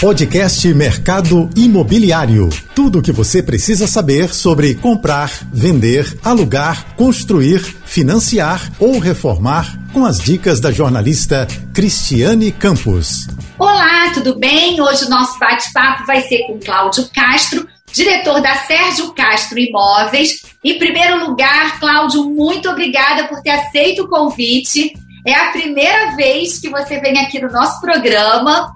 Podcast Mercado Imobiliário. Tudo o que você precisa saber sobre comprar, vender, alugar, construir, financiar ou reformar com as dicas da jornalista Cristiane Campos. Olá, tudo bem? Hoje o nosso bate-papo vai ser com Cláudio Castro, diretor da Sérgio Castro Imóveis. Em primeiro lugar, Cláudio, muito obrigada por ter aceito o convite. É a primeira vez que você vem aqui no nosso programa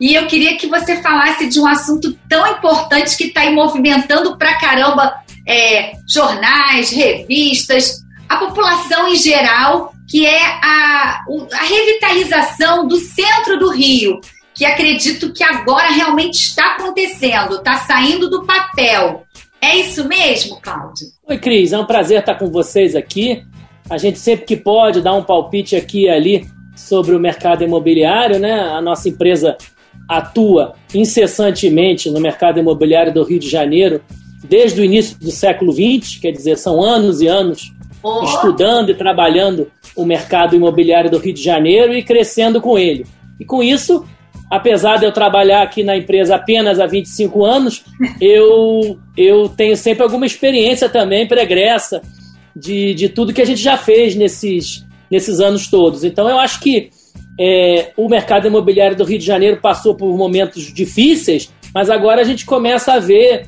e eu queria que você falasse de um assunto tão importante que está aí movimentando pra caramba é, jornais, revistas, a população em geral, que é a, a revitalização do centro do Rio, que acredito que agora realmente está acontecendo, está saindo do papel. É isso mesmo, Cláudio? Oi, Cris, é um prazer estar com vocês aqui. A gente sempre que pode dar um palpite aqui e ali sobre o mercado imobiliário, né? A nossa empresa atua incessantemente no mercado imobiliário do Rio de Janeiro desde o início do século XX, quer dizer, são anos e anos oh. estudando e trabalhando o mercado imobiliário do Rio de Janeiro e crescendo com ele. E com isso, apesar de eu trabalhar aqui na empresa apenas há 25 anos, eu, eu tenho sempre alguma experiência também pregressa de, de tudo que a gente já fez nesses, nesses anos todos. Então eu acho que é, o mercado imobiliário do Rio de Janeiro passou por momentos difíceis, mas agora a gente começa a ver,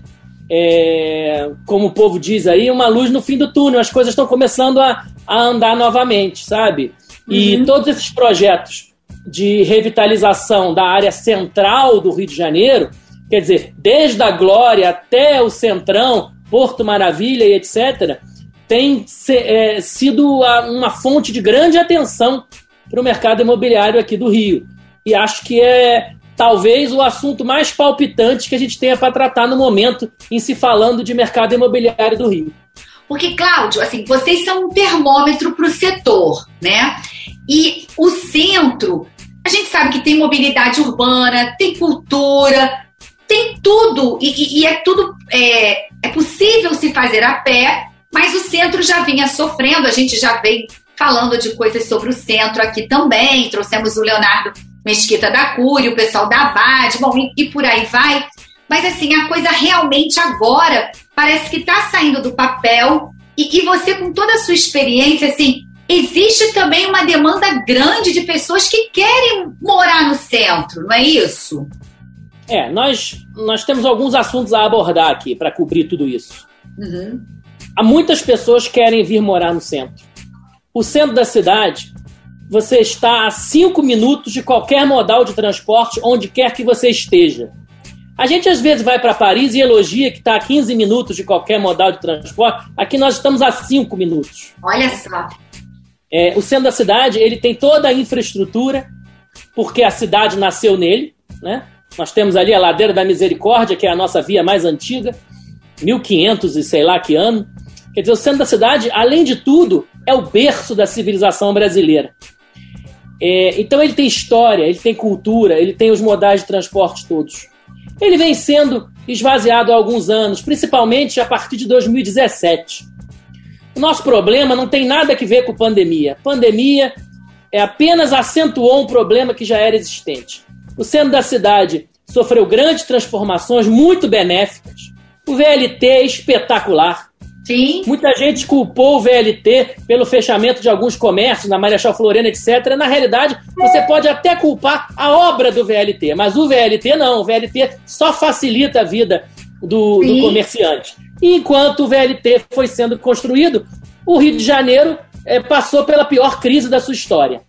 é, como o povo diz aí, uma luz no fim do túnel. As coisas estão começando a, a andar novamente, sabe? E uhum. todos esses projetos de revitalização da área central do Rio de Janeiro, quer dizer, desde a Glória até o Centrão, Porto Maravilha e etc., tem é, sido uma fonte de grande atenção para o mercado imobiliário aqui do Rio. E acho que é talvez o assunto mais palpitante que a gente tenha para tratar no momento em se falando de mercado imobiliário do Rio. Porque, Cláudio, assim, vocês são um termômetro para o setor, né? E o centro, a gente sabe que tem mobilidade urbana, tem cultura, tem tudo, e, e é tudo é, é possível se fazer a pé, mas o centro já vinha sofrendo, a gente já vem falando de coisas sobre o centro aqui também. Trouxemos o Leonardo Mesquita da Cúria, o pessoal da Abad, bom, e, e por aí vai. Mas assim, a coisa realmente agora parece que está saindo do papel e, e você, com toda a sua experiência, assim, existe também uma demanda grande de pessoas que querem morar no centro, não é isso? É, nós, nós temos alguns assuntos a abordar aqui para cobrir tudo isso. Uhum. Há muitas pessoas que querem vir morar no centro o centro da cidade, você está a cinco minutos de qualquer modal de transporte, onde quer que você esteja. A gente às vezes vai para Paris e elogia que está a 15 minutos de qualquer modal de transporte. Aqui nós estamos a 5 minutos. Olha só. É, o centro da cidade ele tem toda a infraestrutura, porque a cidade nasceu nele. Né? Nós temos ali a Ladeira da Misericórdia, que é a nossa via mais antiga, 1500 e sei lá que ano. Quer dizer, o centro da cidade, além de tudo, é o berço da civilização brasileira. É, então ele tem história, ele tem cultura, ele tem os modais de transporte todos. Ele vem sendo esvaziado há alguns anos, principalmente a partir de 2017. O nosso problema não tem nada a ver com pandemia. Pandemia é apenas acentuou um problema que já era existente. O centro da cidade sofreu grandes transformações muito benéficas. O VLT é espetacular. Sim. Muita gente culpou o VLT pelo fechamento de alguns comércios, na Marechal Florena, etc. Na realidade, você pode até culpar a obra do VLT, mas o VLT não. O VLT só facilita a vida do, do comerciante. Enquanto o VLT foi sendo construído, o Rio de Janeiro é, passou pela pior crise da sua história.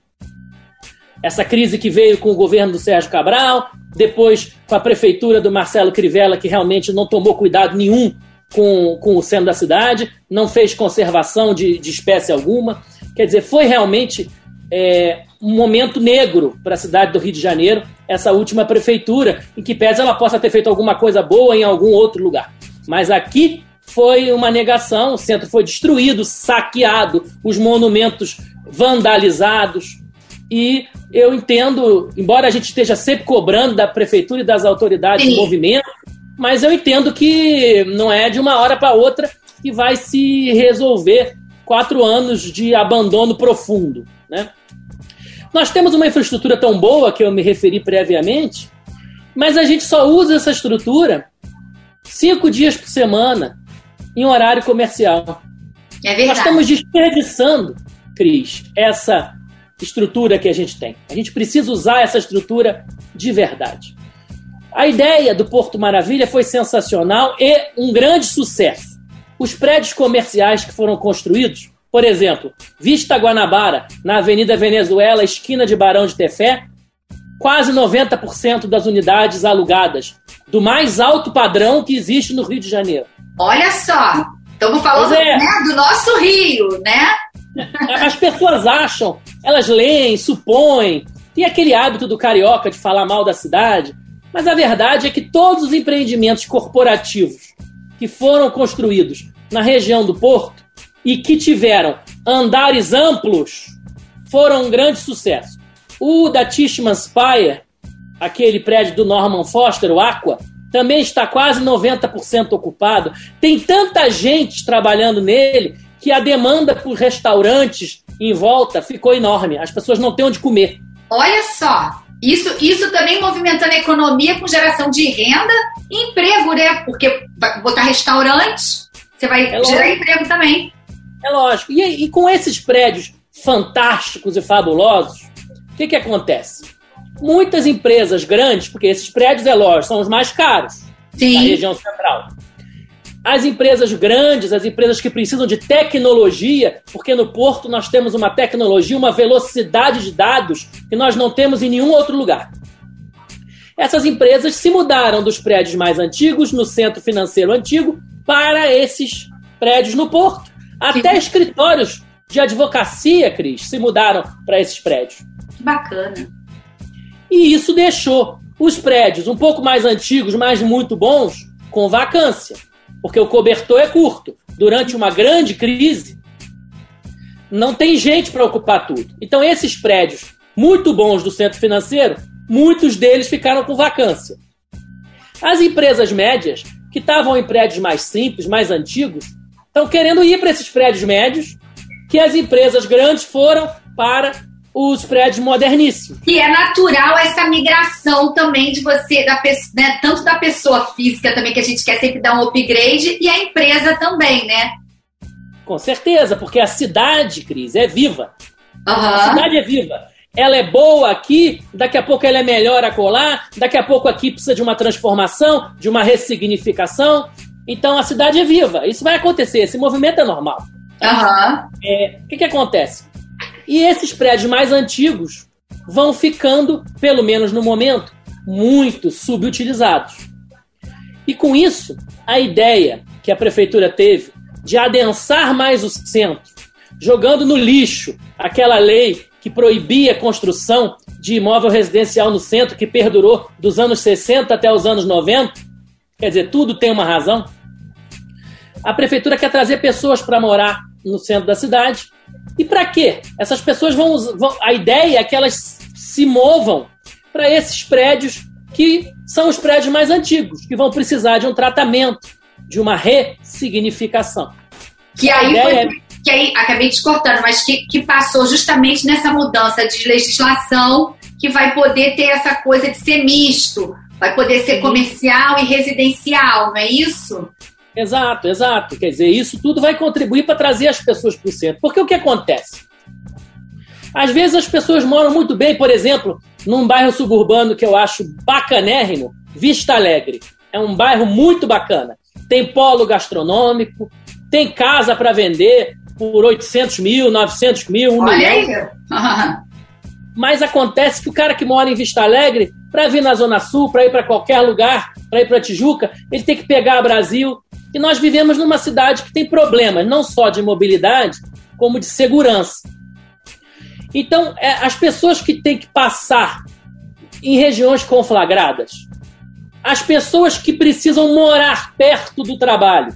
Essa crise que veio com o governo do Sérgio Cabral, depois com a prefeitura do Marcelo Crivella, que realmente não tomou cuidado nenhum com, com o centro da cidade, não fez conservação de, de espécie alguma. Quer dizer, foi realmente é, um momento negro para a cidade do Rio de Janeiro, essa última prefeitura, em que pese ela possa ter feito alguma coisa boa em algum outro lugar. Mas aqui foi uma negação, o centro foi destruído, saqueado, os monumentos vandalizados. E eu entendo, embora a gente esteja sempre cobrando da prefeitura e das autoridades Sim. movimento, mas eu entendo que não é de uma hora para outra que vai se resolver quatro anos de abandono profundo. Né? Nós temos uma infraestrutura tão boa que eu me referi previamente Mas a gente só usa essa estrutura cinco dias por semana em horário comercial. É verdade. Nós estamos desperdiçando, Cris, essa estrutura que a gente tem. A gente precisa usar essa estrutura de verdade. A ideia do Porto Maravilha foi sensacional e um grande sucesso. Os prédios comerciais que foram construídos, por exemplo, Vista Guanabara, na Avenida Venezuela, esquina de Barão de Tefé, quase 90% das unidades alugadas, do mais alto padrão que existe no Rio de Janeiro. Olha só, estamos falando é. né, do nosso Rio, né? As pessoas acham, elas leem, supõem, tem aquele hábito do carioca de falar mal da cidade, mas a verdade é que todos os empreendimentos corporativos que foram construídos na região do Porto e que tiveram andares amplos foram um grande sucesso. O da Tishman Spire, aquele prédio do Norman Foster, o Aqua, também está quase 90% ocupado. Tem tanta gente trabalhando nele que a demanda por restaurantes em volta ficou enorme. As pessoas não têm onde comer. Olha só, isso, isso também movimentando a economia com geração de renda e emprego, né? Porque vai botar restaurantes, você vai é gerar emprego também. É lógico. E, e com esses prédios fantásticos e fabulosos, o que, que acontece? Muitas empresas grandes, porque esses prédios, é lógico, são os mais caros Sim. da região central. As empresas grandes, as empresas que precisam de tecnologia, porque no Porto nós temos uma tecnologia, uma velocidade de dados que nós não temos em nenhum outro lugar. Essas empresas se mudaram dos prédios mais antigos, no centro financeiro antigo, para esses prédios no Porto. Até escritórios de advocacia, Cris, se mudaram para esses prédios. Que bacana. E isso deixou os prédios um pouco mais antigos, mas muito bons, com vacância, porque o cobertor é curto. Durante uma grande crise, não tem gente para ocupar tudo. Então, esses prédios muito bons do centro financeiro, muitos deles ficaram com vacância. As empresas médias, que estavam em prédios mais simples, mais antigos, estão querendo ir para esses prédios médios, que as empresas grandes foram para os prédios moderníssimos. E é natural essa migração também de você, da, né, tanto da pessoa física também, que a gente quer sempre dar um upgrade, e a empresa também, né? Com certeza, porque a cidade, Cris, é viva. Uhum. A cidade é viva. Ela é boa aqui, daqui a pouco ela é melhor acolá, daqui a pouco aqui precisa de uma transformação, de uma ressignificação. Então a cidade é viva. Isso vai acontecer, esse movimento é normal. Uhum. É, o que, que acontece? E esses prédios mais antigos vão ficando, pelo menos no momento, muito subutilizados. E com isso, a ideia que a prefeitura teve de adensar mais o centro, jogando no lixo aquela lei que proibia a construção de imóvel residencial no centro, que perdurou dos anos 60 até os anos 90, quer dizer, tudo tem uma razão. A prefeitura quer trazer pessoas para morar no centro da cidade e para quê? Essas pessoas vão, vão. A ideia é que elas se movam para esses prédios que são os prédios mais antigos, que vão precisar de um tratamento, de uma ressignificação. Que aí, foi, é... que aí acabei te cortando, mas que, que passou justamente nessa mudança de legislação que vai poder ter essa coisa de ser misto, vai poder ser comercial e residencial, não é isso? Exato, exato. Quer dizer, isso tudo vai contribuir para trazer as pessoas para o centro. Porque o que acontece? Às vezes as pessoas moram muito bem, por exemplo, num bairro suburbano que eu acho bacanérrimo, Vista Alegre. É um bairro muito bacana. Tem polo gastronômico, tem casa para vender por 800 mil, 900 mil, 1 Olha milhão. Mas acontece que o cara que mora em Vista Alegre, para vir na Zona Sul, para ir para qualquer lugar, para ir para Tijuca, ele tem que pegar Brasil, e nós vivemos numa cidade que tem problemas, não só de mobilidade, como de segurança. Então, é, as pessoas que têm que passar em regiões conflagradas, as pessoas que precisam morar perto do trabalho,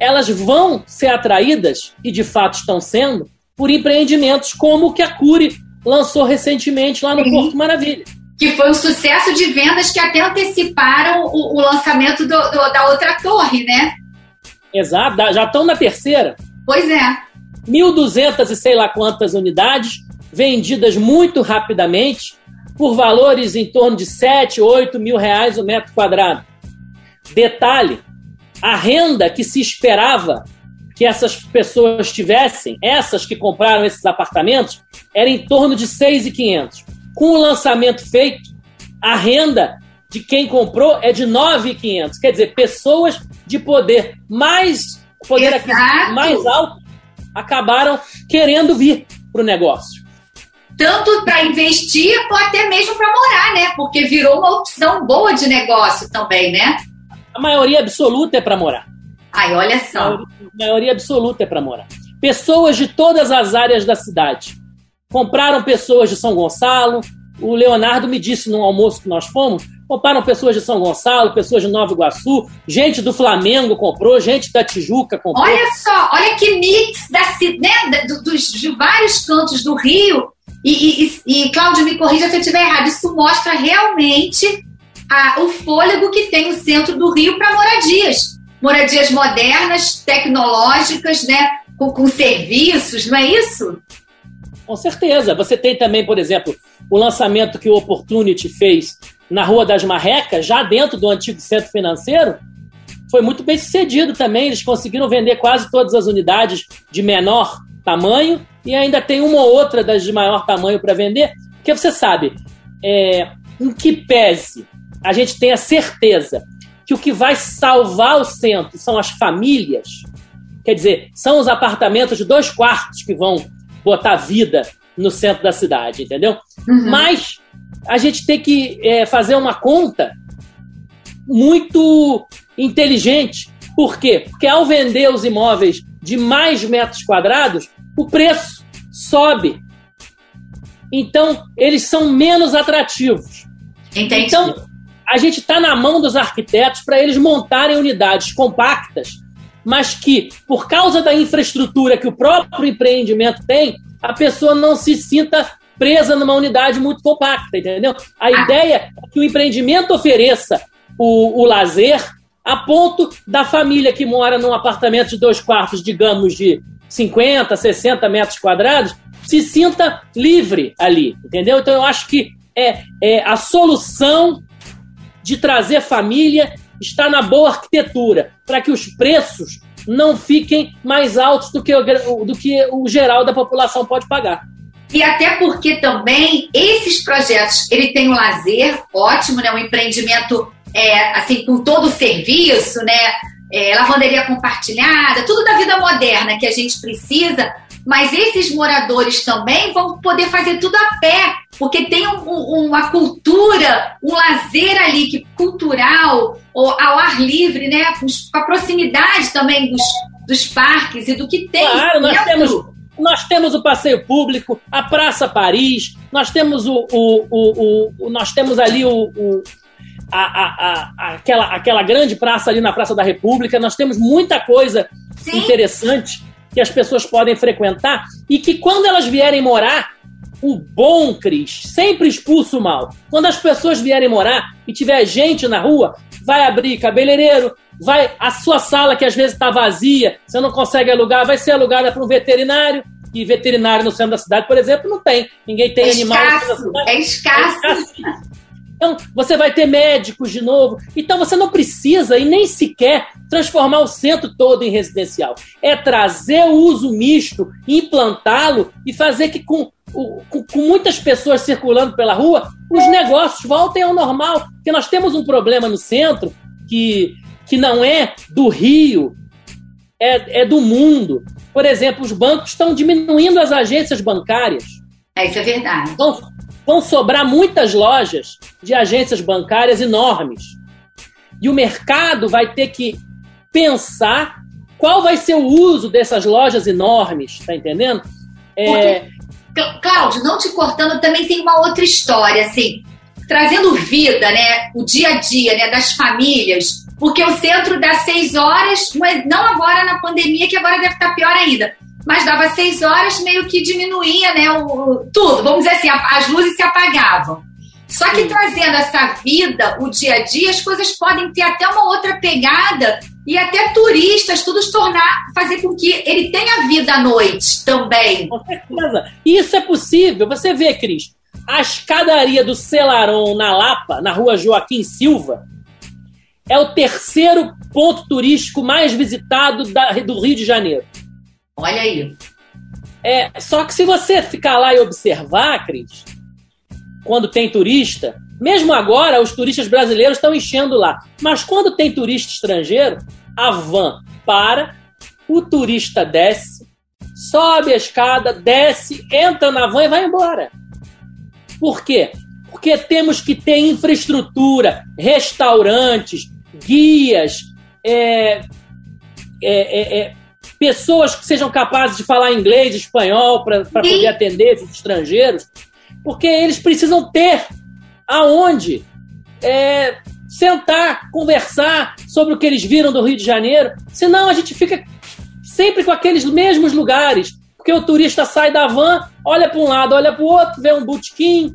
elas vão ser atraídas, e de fato estão sendo, por empreendimentos como o que a Cure lançou recentemente lá no Sim. Porto Maravilha que foi um sucesso de vendas que até anteciparam o, o lançamento do, do, da outra torre, né? Exato, já estão na terceira. Pois é. 1.200 e sei lá quantas unidades, vendidas muito rapidamente, por valores em torno de 7, 8 mil reais o metro quadrado. Detalhe: a renda que se esperava que essas pessoas tivessem, essas que compraram esses apartamentos, era em torno de 6,500. Com o lançamento feito, a renda de quem comprou é de 9,500. Quer dizer, pessoas de poder mais poder aquisitivo mais alto acabaram querendo vir para o negócio. Tanto para investir ou até mesmo para morar, né? Porque virou uma opção boa de negócio também, né? A maioria absoluta é para morar. Ai, olha só. A maioria, a maioria absoluta é para morar. Pessoas de todas as áreas da cidade. Compraram pessoas de São Gonçalo. O Leonardo me disse no almoço que nós fomos Compraram pessoas de São Gonçalo, pessoas de Nova Iguaçu, gente do Flamengo comprou, gente da Tijuca comprou. Olha só, olha que mix da, né, dos, de vários cantos do Rio. E, e, e, Cláudio, me corrija se eu estiver errado, isso mostra realmente a, o fôlego que tem o centro do Rio para moradias. Moradias modernas, tecnológicas, né, com, com serviços, não é isso? Com certeza. Você tem também, por exemplo, o lançamento que o Opportunity fez na Rua das Marrecas, já dentro do antigo centro financeiro, foi muito bem sucedido também. Eles conseguiram vender quase todas as unidades de menor tamanho e ainda tem uma ou outra das de maior tamanho para vender. Porque você sabe, é, em que pese a gente tem a certeza que o que vai salvar o centro são as famílias, quer dizer, são os apartamentos de dois quartos que vão botar vida no centro da cidade, entendeu? Uhum. Mas a gente tem que é, fazer uma conta muito inteligente. Por quê? Porque ao vender os imóveis de mais metros quadrados, o preço sobe. Então, eles são menos atrativos. Entendi. Então, a gente está na mão dos arquitetos para eles montarem unidades compactas, mas que, por causa da infraestrutura que o próprio empreendimento tem, a pessoa não se sinta presa numa unidade muito compacta, entendeu? A ah. ideia é que o empreendimento ofereça o, o lazer a ponto da família que mora num apartamento de dois quartos, digamos, de 50, 60 metros quadrados, se sinta livre ali, entendeu? Então eu acho que é, é a solução de trazer família está na boa arquitetura, para que os preços não fiquem mais altos do que o, do que o geral da população pode pagar. E até porque também esses projetos, ele tem um lazer ótimo, né? Um empreendimento é, assim com todo o serviço, né? É, lavanderia compartilhada, tudo da vida moderna que a gente precisa, mas esses moradores também vão poder fazer tudo a pé, porque tem um, um, uma cultura, um lazer ali que cultural, ou ao ar livre, né? Com a proximidade também dos, dos parques e do que tem. Claro, nós temos nós temos o passeio público, a Praça Paris, nós temos o, o, o, o nós temos ali o, a, a, a, aquela, aquela grande praça ali na Praça da República, nós temos muita coisa Sim. interessante que as pessoas podem frequentar e que quando elas vierem morar, o bom, Cris, sempre expulsa o mal. Quando as pessoas vierem morar e tiver gente na rua, vai abrir cabeleireiro, vai a sua sala que às vezes está vazia, você não consegue alugar, vai ser alugada para um veterinário. E veterinário no centro da cidade, por exemplo, não tem. Ninguém tem é animal. Escasso, é escasso. É escasso. Então, você vai ter médicos de novo. Então, você não precisa e nem sequer transformar o centro todo em residencial. É trazer o uso misto, implantá-lo e fazer que, com, com, com, muitas pessoas circulando pela rua, os negócios voltem ao normal. Porque nós temos um problema no centro que que não é do Rio, é, é do mundo. Por exemplo, os bancos estão diminuindo as agências bancárias. É, isso é verdade. Vão, vão sobrar muitas lojas de agências bancárias enormes. E o mercado vai ter que pensar qual vai ser o uso dessas lojas enormes, tá entendendo? É... Cláudio, não te cortando, também tem uma outra história, assim, trazendo vida, né, o dia a dia, né, das famílias, porque o centro dá seis horas, mas não agora na pandemia, que agora deve estar pior ainda. Mas dava seis horas, meio que diminuía, né? O, tudo. Vamos dizer assim, as luzes se apagavam. Só que Sim. trazendo essa vida, o dia a dia, as coisas podem ter até uma outra pegada e até turistas, tudo se tornar, fazer com que ele tenha vida à noite também. Com certeza. Isso é possível. Você vê, Cris, a escadaria do Celaron na Lapa, na rua Joaquim Silva, é o terceiro ponto turístico mais visitado da, do Rio de Janeiro. Olha aí. É, só que se você ficar lá e observar, Cris, quando tem turista, mesmo agora os turistas brasileiros estão enchendo lá, mas quando tem turista estrangeiro, a van para, o turista desce, sobe a escada, desce, entra na van e vai embora. Por quê? Porque temos que ter infraestrutura, restaurantes, guias, é, é, é, é pessoas que sejam capazes de falar inglês, espanhol, para poder atender os estrangeiros, porque eles precisam ter aonde é, sentar, conversar sobre o que eles viram do Rio de Janeiro, senão a gente fica sempre com aqueles mesmos lugares, porque o turista sai da van, olha para um lado, olha para o outro, vê um botequim,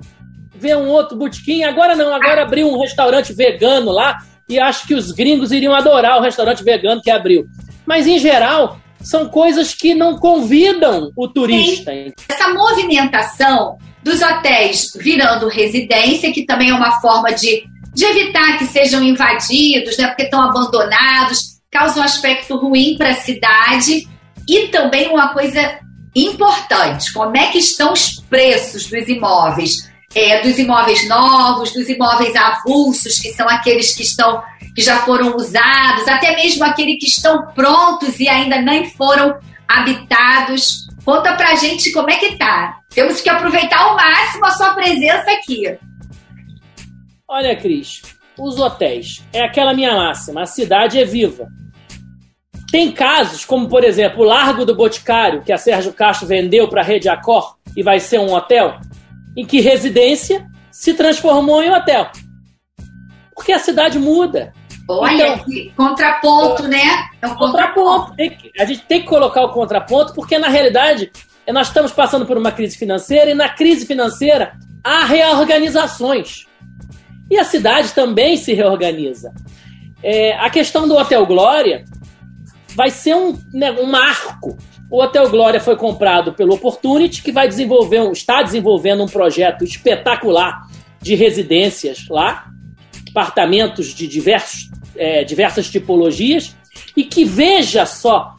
vê um outro botequim, agora não, agora abriu um restaurante vegano lá, e acho que os gringos iriam adorar o restaurante vegano que abriu. Mas, em geral, são coisas que não convidam o turista. Sim. Essa movimentação dos hotéis virando residência, que também é uma forma de, de evitar que sejam invadidos, né, porque estão abandonados, causa um aspecto ruim para a cidade. E também uma coisa importante: como é que estão os preços dos imóveis? É, dos imóveis novos, dos imóveis avulsos, que são aqueles que estão que já foram usados, até mesmo aqueles que estão prontos e ainda nem foram habitados. Conta pra gente como é que tá. Temos que aproveitar ao máximo a sua presença aqui. Olha, Cris, os hotéis. É aquela minha máxima, a cidade é viva. Tem casos, como por exemplo o Largo do Boticário, que a Sérgio Castro vendeu para a Rede Accor e vai ser um hotel, em que residência se transformou em hotel. Porque a cidade muda. Olha, então, contraponto, né? É um contraponto. contraponto. a gente tem que colocar o contraponto, porque na realidade nós estamos passando por uma crise financeira e na crise financeira há reorganizações. E a cidade também se reorganiza. É, a questão do Hotel Glória vai ser um, né, um marco. O Hotel Glória foi comprado pelo Opportunity, que vai desenvolver, um, está desenvolvendo um projeto espetacular de residências lá, apartamentos de diversos, é, diversas tipologias, e que veja só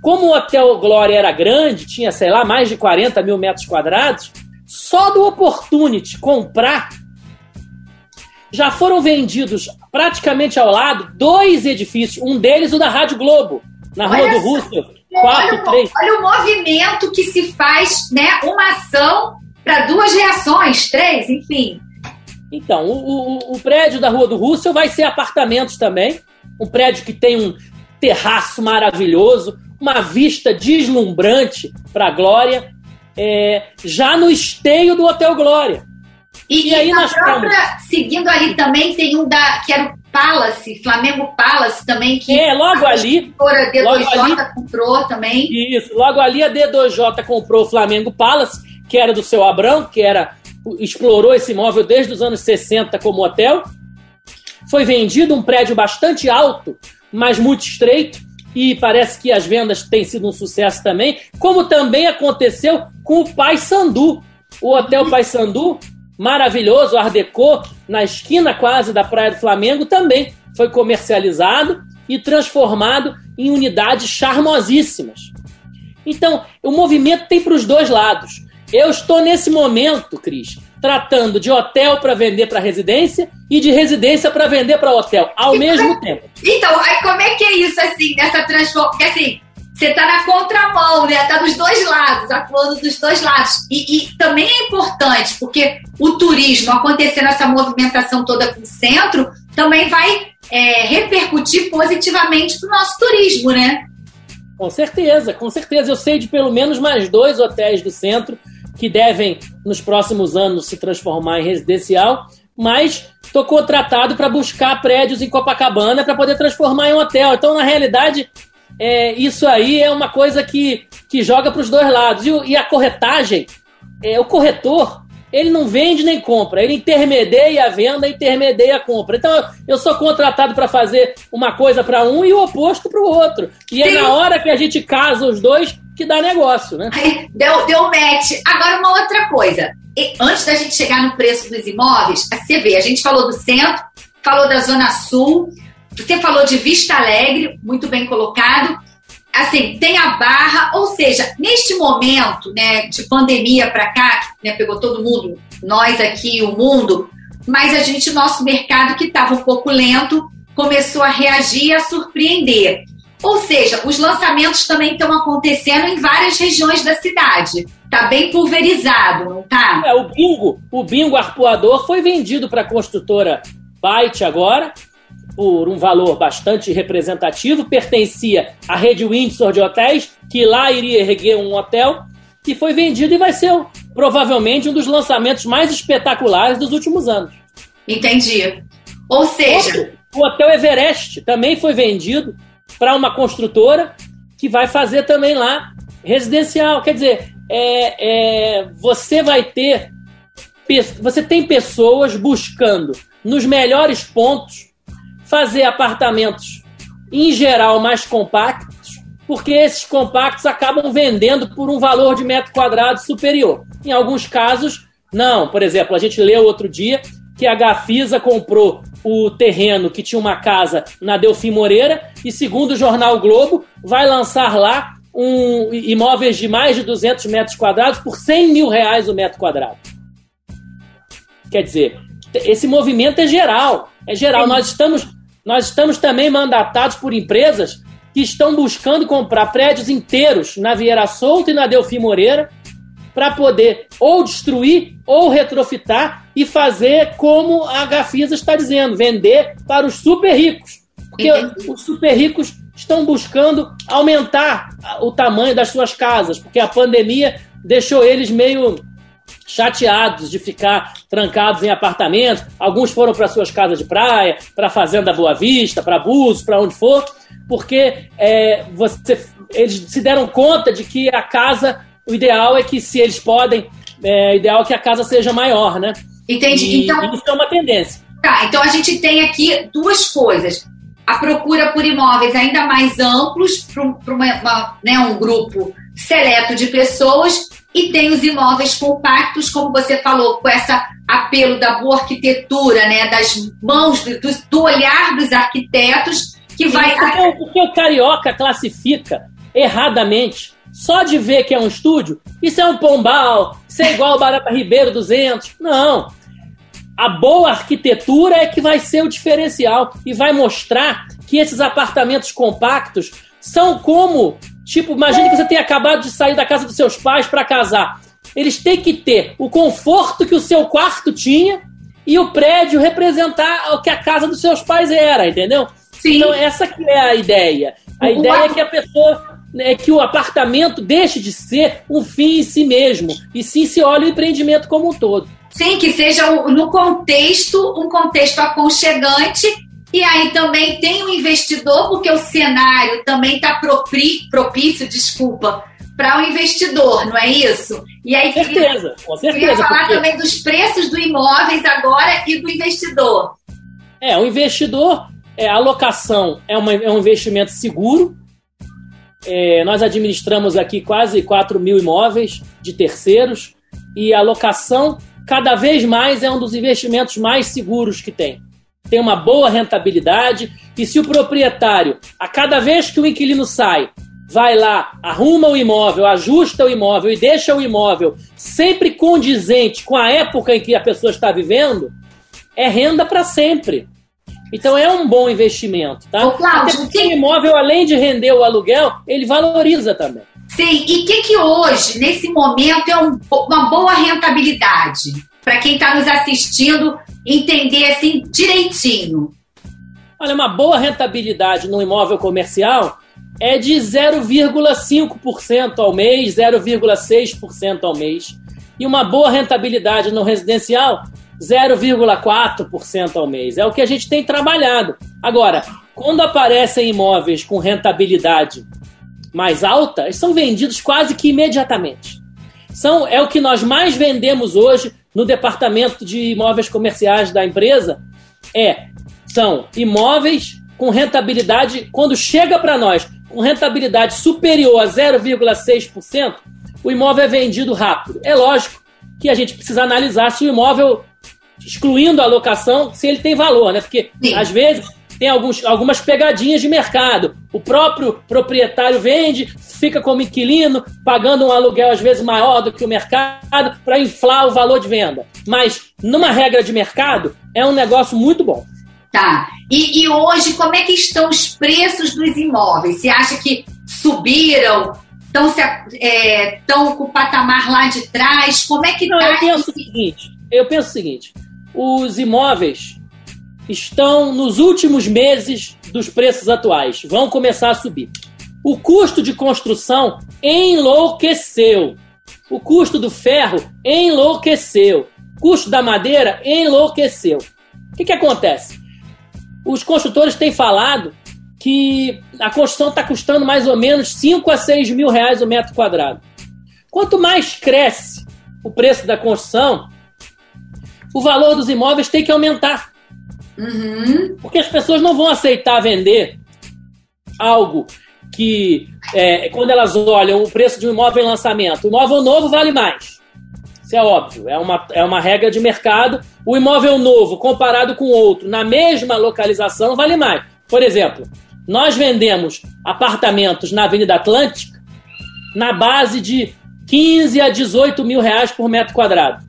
como o Hotel Glória era grande, tinha, sei lá, mais de 40 mil metros quadrados, só do Opportunity comprar já foram vendidos praticamente ao lado dois edifícios, um deles o da Rádio Globo, na Rua do Russell, 4, 3. Olha o movimento que se faz, né? Uma ação para duas reações, três, enfim. Então, o, o, o, prédio da Rua do Russell vai ser apartamentos também. Um prédio que tem um terraço maravilhoso, uma vista deslumbrante para a Glória, é, já no esteio do Hotel Glória. E, e aí nós própria, seguindo ali também tem um da que era Palace, Flamengo Palace também, que é, logo a ali. A D2J ali, comprou também. Isso, logo ali a D2J comprou o Flamengo Palace, que era do seu Abrão, que era explorou esse imóvel desde os anos 60 como hotel. Foi vendido um prédio bastante alto, mas muito estreito, e parece que as vendas têm sido um sucesso também, como também aconteceu com o Pai Sandu. O Hotel Pai Sandu maravilhoso, Art Deco, na esquina quase da Praia do Flamengo, também foi comercializado e transformado em unidades charmosíssimas. Então, o movimento tem para os dois lados. Eu estou nesse momento, Cris, tratando de hotel para vender para residência e de residência para vender para hotel, ao mesmo tempo. Então, aí como é que é isso, assim, dessa transformação? Porque, assim, você está na contramão, né? Está dos dois lados, atuando dos dois lados. E, e, também é importante, porque o turismo, acontecendo essa movimentação toda com o centro, também vai é, repercutir positivamente para o nosso turismo, né? Com certeza, com certeza. Eu sei de pelo menos mais dois hotéis do centro que devem, nos próximos anos, se transformar em residencial, mas estou contratado para buscar prédios em Copacabana para poder transformar em hotel. Então, na realidade, é, isso aí é uma coisa que, que joga para os dois lados. E, e, a corretagem, é, o corretor, ele não vende nem compra, ele intermedia a venda intermedia a compra. Então eu sou contratado para fazer uma coisa para um e o oposto para o outro. E Sim. é na hora que a gente casa os dois que dá negócio, né? Deu, deu match. Agora, uma outra coisa. antes da gente chegar no preço dos imóveis, você vê, a gente falou do centro, falou da Zona Sul, você falou de Vista Alegre, muito bem colocado. Assim, tem a barra, ou seja, neste momento né, de pandemia para cá, né, pegou todo mundo, nós aqui, o mundo, mas a gente, nosso mercado que estava um pouco lento, começou a reagir e a surpreender. Ou seja, os lançamentos também estão acontecendo em várias regiões da cidade. Tá bem pulverizado, não tá? É, o bingo, o bingo arpoador foi vendido para a construtora Byte agora por um valor bastante representativo, pertencia à rede Windsor de hotéis, que lá iria erguer um hotel, e foi vendido e vai ser provavelmente um dos lançamentos mais espetaculares dos últimos anos. Entendi. Ou seja. Outro, o Hotel Everest também foi vendido para uma construtora que vai fazer também lá residencial. Quer dizer, é, é, você vai ter. Você tem pessoas buscando nos melhores pontos fazer apartamentos, em geral, mais compactos, porque esses compactos acabam vendendo por um valor de metro quadrado superior. Em alguns casos, não. Por exemplo, a gente leu outro dia que a Gafisa comprou o terreno que tinha uma casa na Delfim Moreira e, segundo o jornal Globo, vai lançar lá um imóveis de mais de 200 metros quadrados por 100 mil reais o metro quadrado. Quer dizer, esse movimento é geral. É geral. Nós estamos nós estamos também mandatados por empresas que estão buscando comprar prédios inteiros na Vieira Solta e na Delfim Moreira para poder ou destruir ou retrofitar e fazer como a Gafisa está dizendo, vender para os super ricos. Porque os super ricos estão buscando aumentar o tamanho das suas casas, porque a pandemia deixou eles meio chateados de ficar trancados em apartamentos. Alguns foram para suas casas de praia, para a Fazenda Boa Vista, para Búzios, para onde for, porque é, você, eles se deram conta de que a casa, o ideal é que se eles podem, é ideal é que a casa seja maior, né? Entendi. E, então, isso é uma tendência. Tá, então a gente tem aqui duas coisas. A procura por imóveis ainda mais amplos para né, um grupo seleto de pessoas e tem os imóveis compactos, como você falou, com esse apelo da boa arquitetura, né, das mãos, do, do olhar dos arquitetos, que vai. Porque, o, porque o carioca classifica erradamente só de ver que é um estúdio, isso é um pombal, isso é igual o Barata Ribeiro 200. Não. A boa arquitetura é que vai ser o diferencial e vai mostrar que esses apartamentos compactos são como Tipo, imagine que você tenha acabado de sair da casa dos seus pais para casar. Eles têm que ter o conforto que o seu quarto tinha e o prédio representar o que a casa dos seus pais era, entendeu? Sim. Então essa que é a ideia. A o ideia é que a pessoa é que o apartamento deixe de ser um fim em si mesmo e sim se olhe o empreendimento como um todo. Sim, que seja no contexto, um contexto aconchegante e aí também tem o investidor, porque o cenário também está propício, desculpa, para o investidor, não é isso? E aí, com certeza, com certeza. Queria falar porque... também dos preços do imóveis agora e do investidor. É, o investidor, é, a locação é, uma, é um investimento seguro. É, nós administramos aqui quase 4 mil imóveis de terceiros e a locação cada vez mais é um dos investimentos mais seguros que tem tem uma boa rentabilidade e se o proprietário, a cada vez que o inquilino sai, vai lá, arruma o imóvel, ajusta o imóvel e deixa o imóvel sempre condizente com a época em que a pessoa está vivendo, é renda para sempre. Então é um bom investimento, tá? Ô, Cláudio, que... o imóvel, além de render o aluguel, ele valoriza também. Sim, e o que, que hoje, nesse momento, é um, uma boa rentabilidade? Para quem está nos assistindo, entender assim direitinho? Olha, uma boa rentabilidade no imóvel comercial é de 0,5% ao mês, 0,6% ao mês. E uma boa rentabilidade no residencial, 0,4% ao mês. É o que a gente tem trabalhado. Agora, quando aparecem imóveis com rentabilidade mais alta, eles são vendidos quase que imediatamente. São, é o que nós mais vendemos hoje no departamento de imóveis comerciais da empresa é são imóveis com rentabilidade quando chega para nós com rentabilidade superior a 0,6%, o imóvel é vendido rápido. É lógico que a gente precisa analisar se o imóvel, excluindo a locação, se ele tem valor, né? Porque Sim. às vezes tem alguns, algumas pegadinhas de mercado. O próprio proprietário vende, fica como inquilino, pagando um aluguel às vezes maior do que o mercado para inflar o valor de venda. Mas, numa regra de mercado, é um negócio muito bom. Tá. E, e hoje, como é que estão os preços dos imóveis? Você acha que subiram? Estão se, é, com o patamar lá de trás? Como é que Não, tá eu penso o seguinte, eu penso o seguinte, os imóveis estão nos últimos meses dos preços atuais, vão começar a subir. O custo de construção enlouqueceu. O custo do ferro enlouqueceu. O custo da madeira enlouqueceu. O que, que acontece? Os construtores têm falado que a construção está custando mais ou menos 5 a 6 mil reais o metro quadrado. Quanto mais cresce o preço da construção, o valor dos imóveis tem que aumentar. Uhum. Porque as pessoas não vão aceitar vender algo que, é, quando elas olham o preço de um imóvel em lançamento, o imóvel novo vale mais. Isso é óbvio, é uma, é uma regra de mercado. O imóvel novo, comparado com outro, na mesma localização, vale mais. Por exemplo, nós vendemos apartamentos na Avenida Atlântica na base de 15 a 18 mil reais por metro quadrado.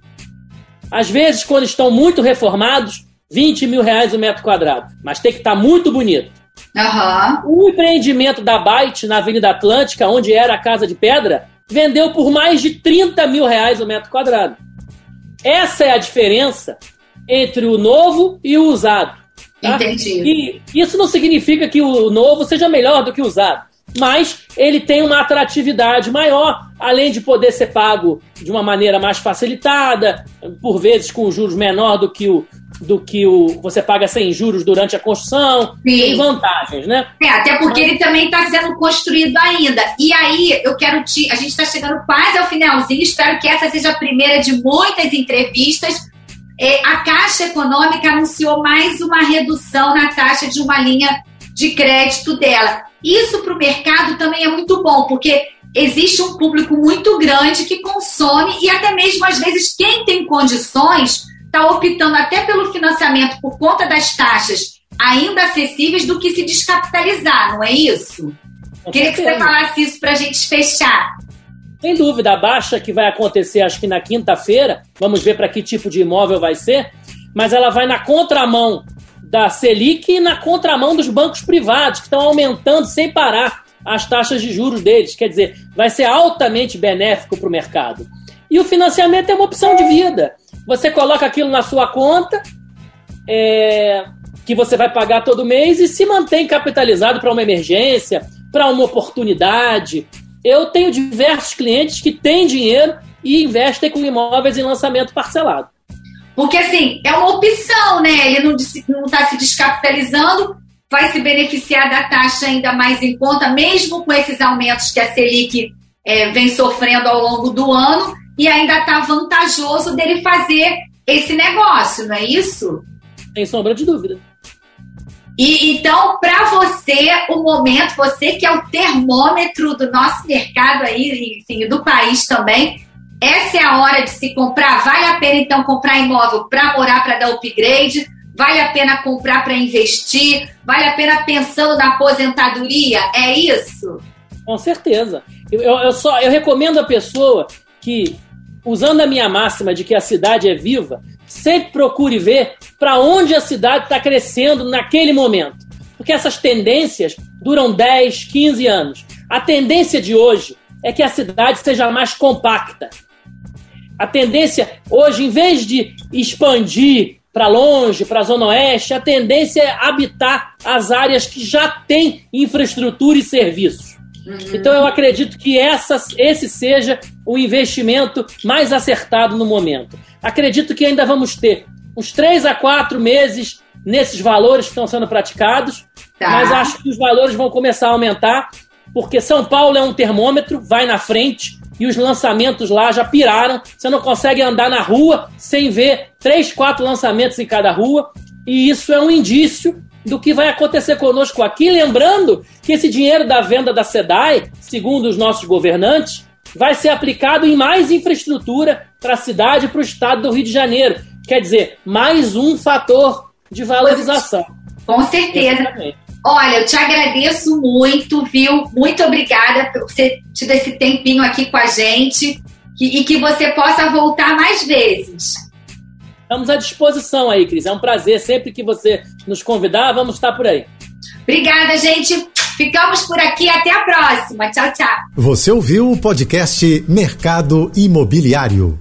Às vezes, quando estão muito reformados, 20 mil reais o metro quadrado. Mas tem que estar tá muito bonito. Uhum. O empreendimento da Byte na Avenida Atlântica, onde era a Casa de Pedra, vendeu por mais de 30 mil reais o metro quadrado. Essa é a diferença entre o novo e o usado. Tá? Entendi. E isso não significa que o novo seja melhor do que o usado mas ele tem uma atratividade maior, além de poder ser pago de uma maneira mais facilitada, por vezes com juros menor do que o do que o você paga sem juros durante a construção, Sim. tem vantagens, né? É, até porque ele também está sendo construído ainda. E aí, eu quero te. A gente está chegando quase ao finalzinho, espero que essa seja a primeira de muitas entrevistas. É, a Caixa Econômica anunciou mais uma redução na taxa de uma linha de crédito dela. Isso para o mercado também é muito bom, porque existe um público muito grande que consome e até mesmo às vezes quem tem condições está optando até pelo financiamento por conta das taxas ainda acessíveis do que se descapitalizar, não é isso? Queria que você falasse isso para a gente fechar. Sem dúvida, a baixa que vai acontecer acho que na quinta-feira, vamos ver para que tipo de imóvel vai ser, mas ela vai na contramão da Selic na contramão dos bancos privados, que estão aumentando sem parar as taxas de juros deles. Quer dizer, vai ser altamente benéfico para o mercado. E o financiamento é uma opção de vida. Você coloca aquilo na sua conta, é, que você vai pagar todo mês, e se mantém capitalizado para uma emergência, para uma oportunidade. Eu tenho diversos clientes que têm dinheiro e investem com imóveis em lançamento parcelado. Porque, assim, é uma opção, né? Ele não está se descapitalizando, vai se beneficiar da taxa ainda mais em conta, mesmo com esses aumentos que a Selic é, vem sofrendo ao longo do ano, e ainda está vantajoso dele fazer esse negócio, não é isso? Sem sombra de dúvida. E então, para você, o momento, você que é o termômetro do nosso mercado aí, enfim, do país também, essa é a hora de se comprar. Vale a pena, então, comprar imóvel para morar, para dar upgrade? Vale a pena comprar para investir? Vale a pena pensando na aposentadoria? É isso? Com certeza. Eu, eu, só eu recomendo a pessoa que, usando a minha máxima de que a cidade é viva, sempre procure ver para onde a cidade está crescendo naquele momento. Porque essas tendências duram 10, 15 anos. A tendência de hoje é que a cidade seja mais compacta, a tendência hoje, em vez de expandir para longe, para a Zona Oeste, a tendência é habitar as áreas que já têm infraestrutura e serviços. Uhum. Então eu acredito que essa, esse seja o investimento mais acertado no momento. Acredito que ainda vamos ter uns três a quatro meses nesses valores que estão sendo praticados, tá. mas acho que os valores vão começar a aumentar, porque São Paulo é um termômetro, vai na frente, e os lançamentos lá já piraram. Você não consegue andar na rua sem ver três, quatro lançamentos em cada rua. E isso é um indício do que vai acontecer conosco aqui. Lembrando que esse dinheiro da venda da SEDAI, segundo os nossos governantes, vai ser aplicado em mais infraestrutura para a cidade e para o estado do Rio de Janeiro. Quer dizer, mais um fator de valorização. Com certeza. Exatamente. Olha, eu te agradeço muito, viu? Muito obrigada por você tido esse tempinho aqui com a gente e que você possa voltar mais vezes. Estamos à disposição aí, Cris. É um prazer. Sempre que você nos convidar, vamos estar por aí. Obrigada, gente. Ficamos por aqui. Até a próxima. Tchau, tchau. Você ouviu o podcast Mercado Imobiliário.